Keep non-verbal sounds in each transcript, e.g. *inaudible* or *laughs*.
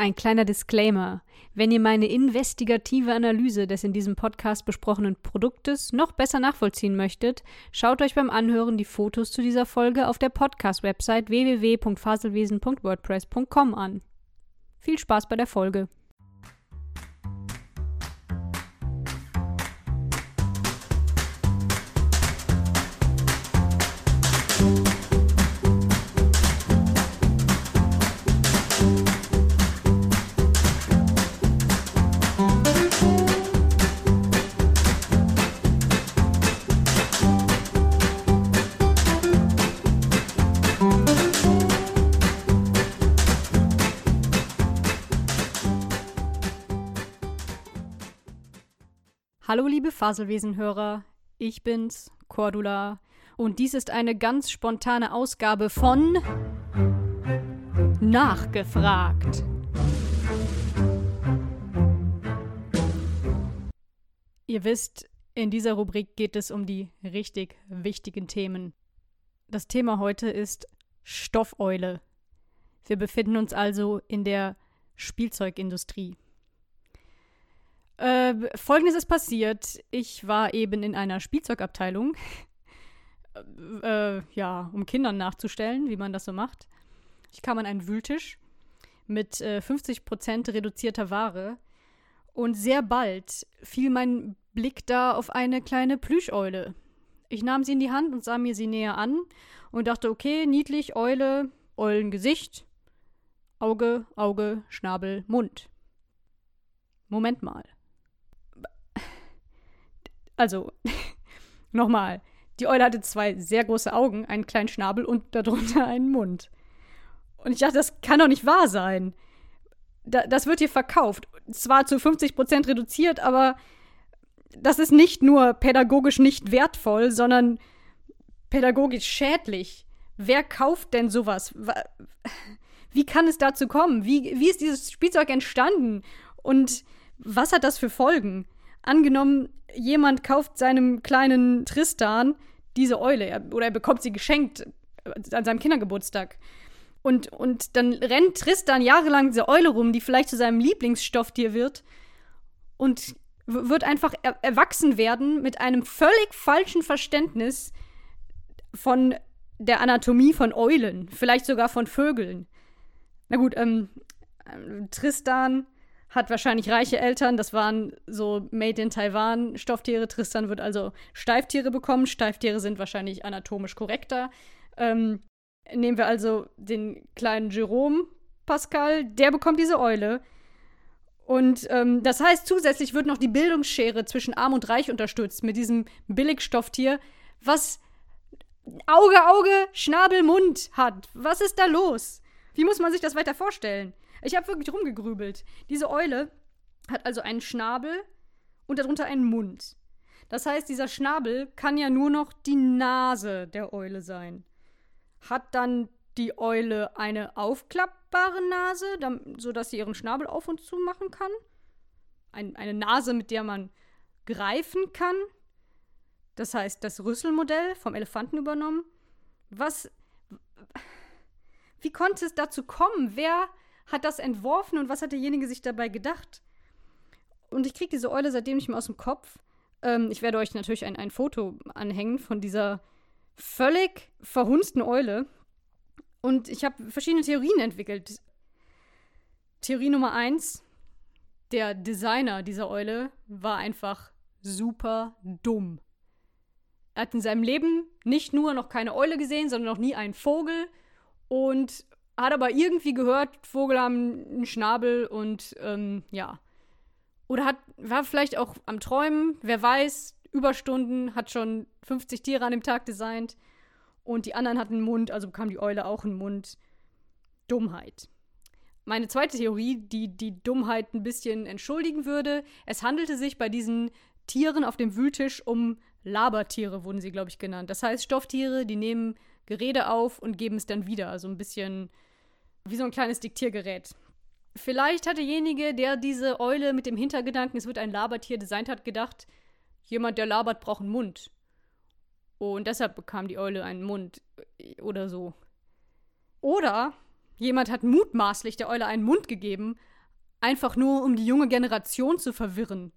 Ein kleiner Disclaimer. Wenn ihr meine investigative Analyse des in diesem Podcast besprochenen Produktes noch besser nachvollziehen möchtet, schaut euch beim Anhören die Fotos zu dieser Folge auf der Podcast-Website www.faselwesen.wordpress.com an. Viel Spaß bei der Folge. Hallo liebe Faselwesenhörer, ich bin's, Cordula, und dies ist eine ganz spontane Ausgabe von Nachgefragt. Ihr wisst, in dieser Rubrik geht es um die richtig wichtigen Themen. Das Thema heute ist Stoffeule. Wir befinden uns also in der Spielzeugindustrie. Äh, Folgendes ist passiert. Ich war eben in einer Spielzeugabteilung, *laughs* äh, ja, um Kindern nachzustellen, wie man das so macht. Ich kam an einen Wühltisch mit äh, 50% reduzierter Ware und sehr bald fiel mein Blick da auf eine kleine Plüscheule. Ich nahm sie in die Hand und sah mir sie näher an und dachte, okay, niedlich, Eule, Eulengesicht, Auge, Auge, Schnabel, Mund. Moment mal. Also, *laughs* nochmal. Die Eule hatte zwei sehr große Augen, einen kleinen Schnabel und darunter einen Mund. Und ich dachte, das kann doch nicht wahr sein. Da, das wird hier verkauft. Zwar zu 50% reduziert, aber das ist nicht nur pädagogisch nicht wertvoll, sondern pädagogisch schädlich. Wer kauft denn sowas? *laughs* Wie kann es dazu kommen? Wie, wie ist dieses Spielzeug entstanden? Und was hat das für Folgen? Angenommen, jemand kauft seinem kleinen Tristan diese Eule oder er bekommt sie geschenkt äh, an seinem Kindergeburtstag. Und, und dann rennt Tristan jahrelang diese Eule rum, die vielleicht zu seinem Lieblingsstofftier wird und wird einfach er erwachsen werden mit einem völlig falschen Verständnis von der Anatomie von Eulen, vielleicht sogar von Vögeln. Na gut, ähm, Tristan hat wahrscheinlich reiche Eltern. Das waren so Made in Taiwan Stofftiere. Tristan wird also Steiftiere bekommen. Steiftiere sind wahrscheinlich anatomisch korrekter. Ähm, nehmen wir also den kleinen Jerome Pascal. Der bekommt diese Eule. Und ähm, das heißt, zusätzlich wird noch die Bildungsschere zwischen Arm und Reich unterstützt mit diesem Billigstofftier, was Auge, Auge, Schnabel, Mund hat. Was ist da los? Wie muss man sich das weiter vorstellen? Ich habe wirklich rumgegrübelt. Diese Eule hat also einen Schnabel und darunter einen Mund. Das heißt, dieser Schnabel kann ja nur noch die Nase der Eule sein. Hat dann die Eule eine aufklappbare Nase, sodass sie ihren Schnabel auf und zu machen kann? Ein, eine Nase, mit der man greifen kann? Das heißt, das Rüsselmodell vom Elefanten übernommen? Was. Wie konnte es dazu kommen? Wer hat das entworfen und was hat derjenige sich dabei gedacht? Und ich kriege diese Eule seitdem nicht mehr aus dem Kopf. Ähm, ich werde euch natürlich ein, ein Foto anhängen von dieser völlig verhunzten Eule. Und ich habe verschiedene Theorien entwickelt. Theorie Nummer eins: Der Designer dieser Eule war einfach super dumm. Er hat in seinem Leben nicht nur noch keine Eule gesehen, sondern noch nie einen Vogel und hat aber irgendwie gehört, Vogel haben einen Schnabel und ähm, ja. Oder hat, war vielleicht auch am Träumen, wer weiß, Überstunden, hat schon 50 Tiere an dem Tag designt und die anderen hatten einen Mund, also bekam die Eule auch einen Mund. Dummheit. Meine zweite Theorie, die die Dummheit ein bisschen entschuldigen würde, es handelte sich bei diesen Tieren auf dem Wühltisch um Labertiere, wurden sie, glaube ich, genannt. Das heißt, Stofftiere, die nehmen Gerede auf und geben es dann wieder. Also ein bisschen wie so ein kleines Diktiergerät. Vielleicht hat derjenige, der diese Eule mit dem Hintergedanken, es wird ein Labertier designt hat, gedacht, jemand, der labert, braucht einen Mund. Und deshalb bekam die Eule einen Mund oder so. Oder Jemand hat mutmaßlich der Eule einen Mund gegeben, einfach nur um die junge Generation zu verwirren.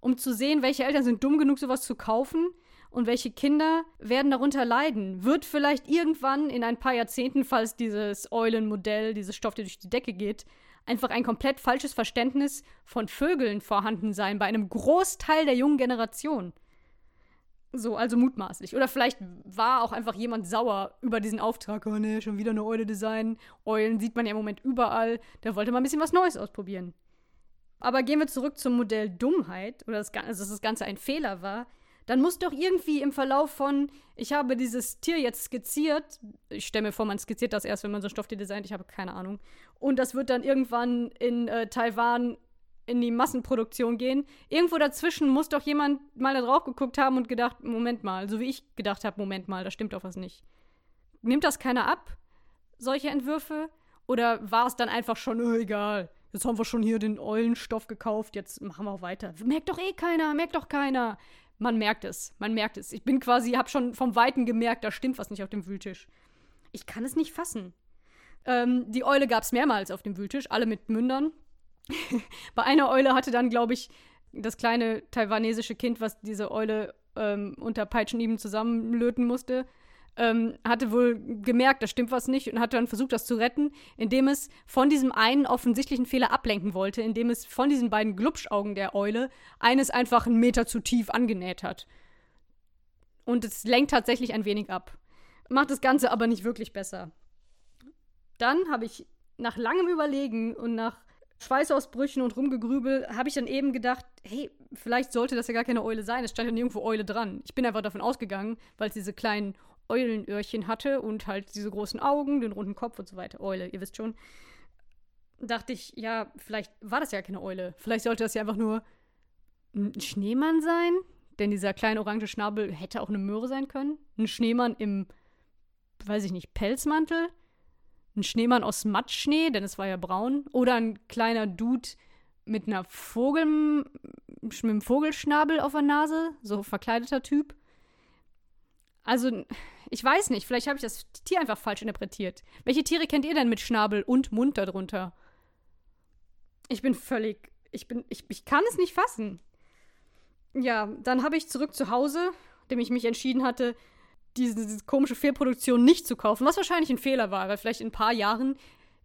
Um zu sehen, welche Eltern sind dumm genug, sowas zu kaufen und welche Kinder werden darunter leiden. Wird vielleicht irgendwann in ein paar Jahrzehnten, falls dieses Eulenmodell, dieses Stoff, der durch die Decke geht, einfach ein komplett falsches Verständnis von Vögeln vorhanden sein bei einem Großteil der jungen Generation. So, also mutmaßlich. Oder vielleicht war auch einfach jemand sauer über diesen Auftrag. Oh ne, schon wieder eine Eule designen. Eulen sieht man ja im Moment überall. Der wollte mal ein bisschen was Neues ausprobieren. Aber gehen wir zurück zum Modell Dummheit, oder das, also dass das Ganze ein Fehler war. Dann muss doch irgendwie im Verlauf von, ich habe dieses Tier jetzt skizziert, ich stelle mir vor, man skizziert das erst, wenn man so ein Stofftier designt, ich habe keine Ahnung. Und das wird dann irgendwann in äh, Taiwan in die Massenproduktion gehen. Irgendwo dazwischen muss doch jemand mal da drauf geguckt haben und gedacht, Moment mal, so wie ich gedacht habe, Moment mal, da stimmt doch was nicht. Nimmt das keiner ab, solche Entwürfe? Oder war es dann einfach schon, oh, egal, jetzt haben wir schon hier den Eulenstoff gekauft, jetzt machen wir auch weiter. Merkt doch eh keiner, merkt doch keiner. Man merkt es, man merkt es. Ich bin quasi, hab schon vom Weiten gemerkt, da stimmt was nicht auf dem Wühltisch. Ich kann es nicht fassen. Ähm, die Eule gab es mehrmals auf dem Wühltisch, alle mit Mündern. *laughs* Bei einer Eule hatte dann, glaube ich, das kleine taiwanesische Kind, was diese Eule ähm, unter Peitschenhieben zusammenlöten musste, ähm, hatte wohl gemerkt, da stimmt was nicht und hat dann versucht, das zu retten, indem es von diesem einen offensichtlichen Fehler ablenken wollte, indem es von diesen beiden Glubschaugen der Eule eines einfach einen Meter zu tief angenäht hat. Und es lenkt tatsächlich ein wenig ab. Macht das Ganze aber nicht wirklich besser. Dann habe ich nach langem Überlegen und nach Schweißausbrüchen und Rumgegrübel habe ich dann eben gedacht, hey, vielleicht sollte das ja gar keine Eule sein. Es stand ja nirgendwo Eule dran. Ich bin einfach davon ausgegangen, weil es diese kleinen Eulenöhrchen hatte und halt diese großen Augen, den runden Kopf und so weiter. Eule, ihr wisst schon. Dachte ich, ja, vielleicht war das ja keine Eule. Vielleicht sollte das ja einfach nur ein Schneemann sein. Denn dieser kleine orange Schnabel hätte auch eine Möhre sein können. Ein Schneemann im, weiß ich nicht, Pelzmantel ein Schneemann aus Matschschnee, denn es war ja braun, oder ein kleiner Dude mit einer Vogel, mit einem Vogelschnabel auf der Nase, so verkleideter Typ. Also, ich weiß nicht, vielleicht habe ich das Tier einfach falsch interpretiert. Welche Tiere kennt ihr denn mit Schnabel und Mund darunter? Ich bin völlig, ich bin, ich, ich kann es nicht fassen. Ja, dann habe ich zurück zu Hause, dem ich mich entschieden hatte, diese, diese komische Fehlproduktion nicht zu kaufen, was wahrscheinlich ein Fehler war, weil vielleicht in ein paar Jahren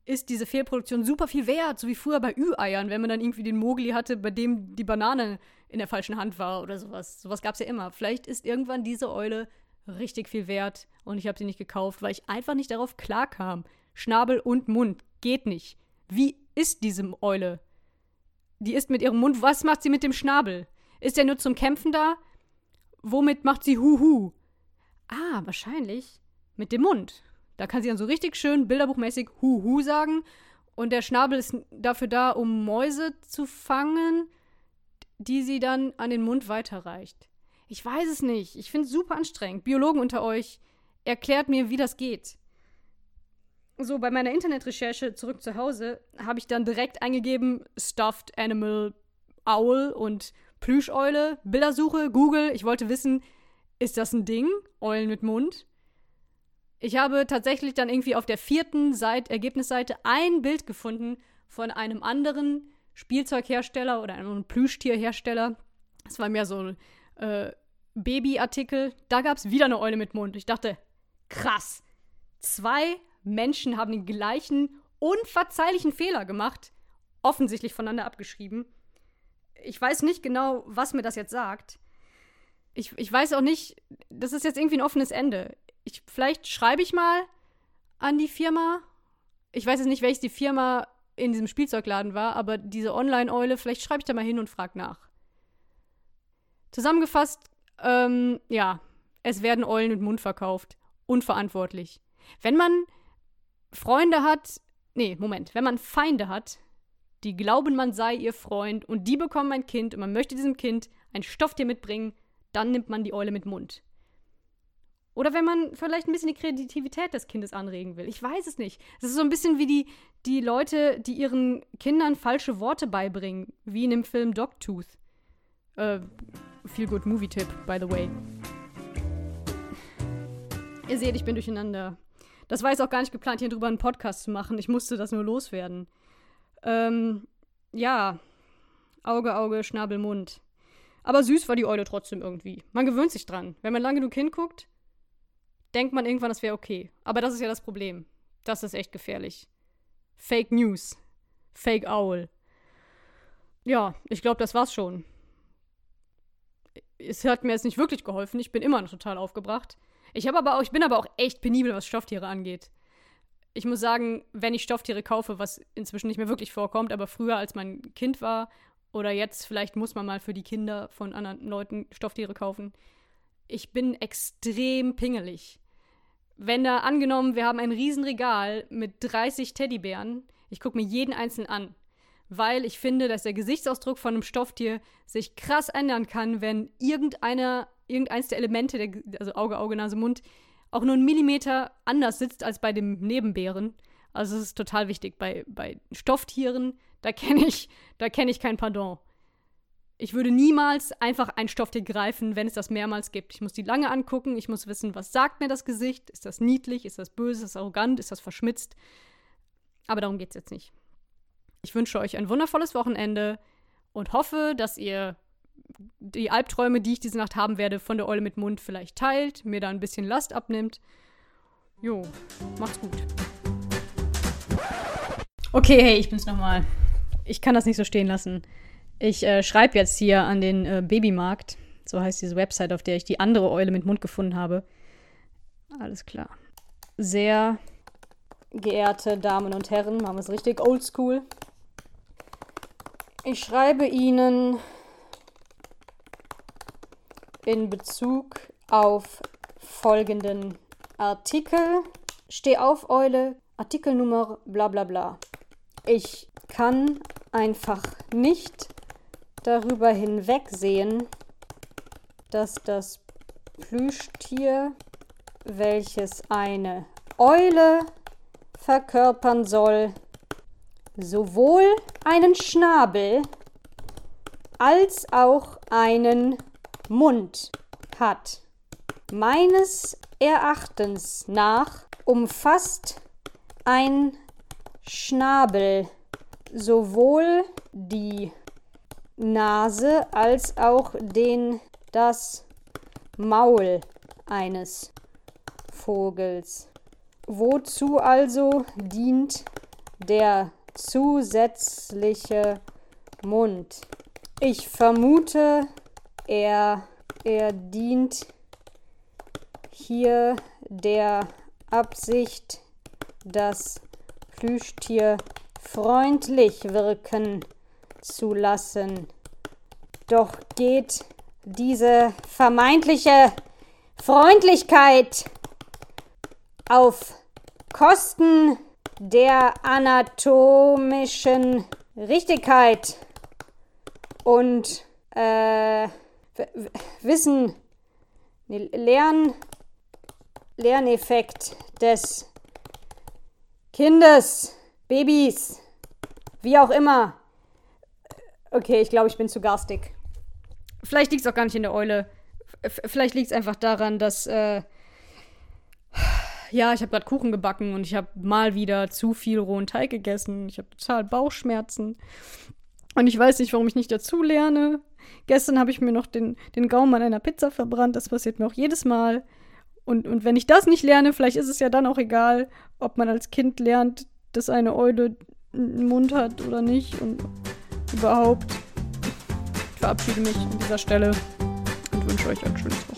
ist diese Fehlproduktion super viel wert, so wie früher bei Ü-Eiern, wenn man dann irgendwie den Mogli hatte, bei dem die Banane in der falschen Hand war oder sowas. Sowas gab es ja immer. Vielleicht ist irgendwann diese Eule richtig viel wert und ich habe sie nicht gekauft, weil ich einfach nicht darauf klarkam. Schnabel und Mund geht nicht. Wie ist diese Eule? Die ist mit ihrem Mund, was macht sie mit dem Schnabel? Ist er nur zum Kämpfen da? Womit macht sie Huhu? Ah, wahrscheinlich mit dem Mund. Da kann sie dann so richtig schön bilderbuchmäßig Huhu sagen. Und der Schnabel ist dafür da, um Mäuse zu fangen, die sie dann an den Mund weiterreicht. Ich weiß es nicht. Ich finde es super anstrengend. Biologen unter euch, erklärt mir, wie das geht. So, bei meiner Internetrecherche zurück zu Hause habe ich dann direkt eingegeben Stuffed Animal Owl und Plüscheule, Bildersuche, Google. Ich wollte wissen, ist das ein Ding? Eulen mit Mund? Ich habe tatsächlich dann irgendwie auf der vierten Seite, Ergebnisseite ein Bild gefunden von einem anderen Spielzeughersteller oder einem Plüschtierhersteller. Das war mehr so äh, Babyartikel. Da gab es wieder eine Eule mit Mund. Ich dachte, krass. Zwei Menschen haben den gleichen unverzeihlichen Fehler gemacht, offensichtlich voneinander abgeschrieben. Ich weiß nicht genau, was mir das jetzt sagt ich, ich weiß auch nicht, das ist jetzt irgendwie ein offenes Ende. Ich, vielleicht schreibe ich mal an die Firma. Ich weiß jetzt nicht, welches die Firma in diesem Spielzeugladen war, aber diese Online-Eule, vielleicht schreibe ich da mal hin und frage nach. Zusammengefasst, ähm, ja, es werden Eulen mit Mund verkauft. Unverantwortlich. Wenn man Freunde hat, nee, Moment, wenn man Feinde hat, die glauben, man sei ihr Freund und die bekommen ein Kind und man möchte diesem Kind ein Stofftier mitbringen, dann nimmt man die Eule mit Mund. Oder wenn man vielleicht ein bisschen die Kreativität des Kindes anregen will. Ich weiß es nicht. Es ist so ein bisschen wie die, die Leute, die ihren Kindern falsche Worte beibringen, wie in dem Film Dogtooth. Äh, Feel Good Movie Tipp, by the way. Ihr seht, ich bin durcheinander. Das war jetzt auch gar nicht geplant, hier drüber einen Podcast zu machen. Ich musste das nur loswerden. Ähm, ja. Auge, Auge, Schnabel, Mund. Aber süß war die Eule trotzdem irgendwie. Man gewöhnt sich dran. Wenn man lange genug hinguckt, denkt man irgendwann, das wäre okay. Aber das ist ja das Problem. Das ist echt gefährlich. Fake News. Fake Owl. Ja, ich glaube, das war's schon. Es hat mir jetzt nicht wirklich geholfen. Ich bin immer noch total aufgebracht. Ich habe aber auch, ich bin aber auch echt penibel, was Stofftiere angeht. Ich muss sagen, wenn ich Stofftiere kaufe, was inzwischen nicht mehr wirklich vorkommt, aber früher, als mein Kind war, oder jetzt vielleicht muss man mal für die Kinder von anderen Leuten Stofftiere kaufen. Ich bin extrem pingelig. Wenn da angenommen, wir haben ein Riesenregal mit 30 Teddybären, ich gucke mir jeden einzelnen an, weil ich finde, dass der Gesichtsausdruck von einem Stofftier sich krass ändern kann, wenn irgendeiner, irgendeins der Elemente, der, also Auge, Auge, Nase, Mund, auch nur einen Millimeter anders sitzt als bei dem Nebenbären. Also es ist total wichtig. Bei, bei Stofftieren, da kenne ich, da kenne ich kein Pardon. Ich würde niemals einfach ein Stofftier greifen, wenn es das mehrmals gibt. Ich muss die lange angucken, ich muss wissen, was sagt mir das Gesicht? Ist das niedlich? Ist das böse? Ist das arrogant? Ist das verschmitzt? Aber darum geht es jetzt nicht. Ich wünsche euch ein wundervolles Wochenende und hoffe, dass ihr die Albträume, die ich diese Nacht haben werde, von der Eule mit Mund vielleicht teilt, mir da ein bisschen Last abnimmt. Jo, macht's gut. Okay, hey, ich bin's nochmal. Ich kann das nicht so stehen lassen. Ich äh, schreibe jetzt hier an den äh, Babymarkt. So heißt diese Website, auf der ich die andere Eule mit Mund gefunden habe. Alles klar. Sehr geehrte Damen und Herren, machen wir es richtig oldschool. Ich schreibe Ihnen in Bezug auf folgenden Artikel. Steh auf, Eule, Artikelnummer bla bla bla. Ich kann einfach nicht darüber hinwegsehen, dass das Plüschtier, welches eine Eule verkörpern soll, sowohl einen Schnabel als auch einen Mund hat. Meines Erachtens nach umfasst ein Schnabel sowohl die Nase als auch den das Maul eines Vogels. Wozu also dient der zusätzliche Mund? Ich vermute, er, er dient hier der Absicht, das Plüschtier freundlich wirken zu lassen. Doch geht diese vermeintliche Freundlichkeit auf Kosten der anatomischen Richtigkeit und äh, Wissen, Lern, Lerneffekt des Kindes, Babys, wie auch immer. Okay, ich glaube, ich bin zu garstig. Vielleicht liegt es auch gar nicht in der Eule. F vielleicht liegt es einfach daran, dass, äh, ja, ich habe gerade Kuchen gebacken und ich habe mal wieder zu viel rohen Teig gegessen. Ich habe total Bauchschmerzen. Und ich weiß nicht, warum ich nicht dazu lerne. Gestern habe ich mir noch den, den Gaumen an einer Pizza verbrannt. Das passiert mir auch jedes Mal. Und, und wenn ich das nicht lerne, vielleicht ist es ja dann auch egal, ob man als Kind lernt, dass eine Eule einen Mund hat oder nicht. Und überhaupt. Ich verabschiede mich an dieser Stelle und wünsche euch ein schönes Wochenende.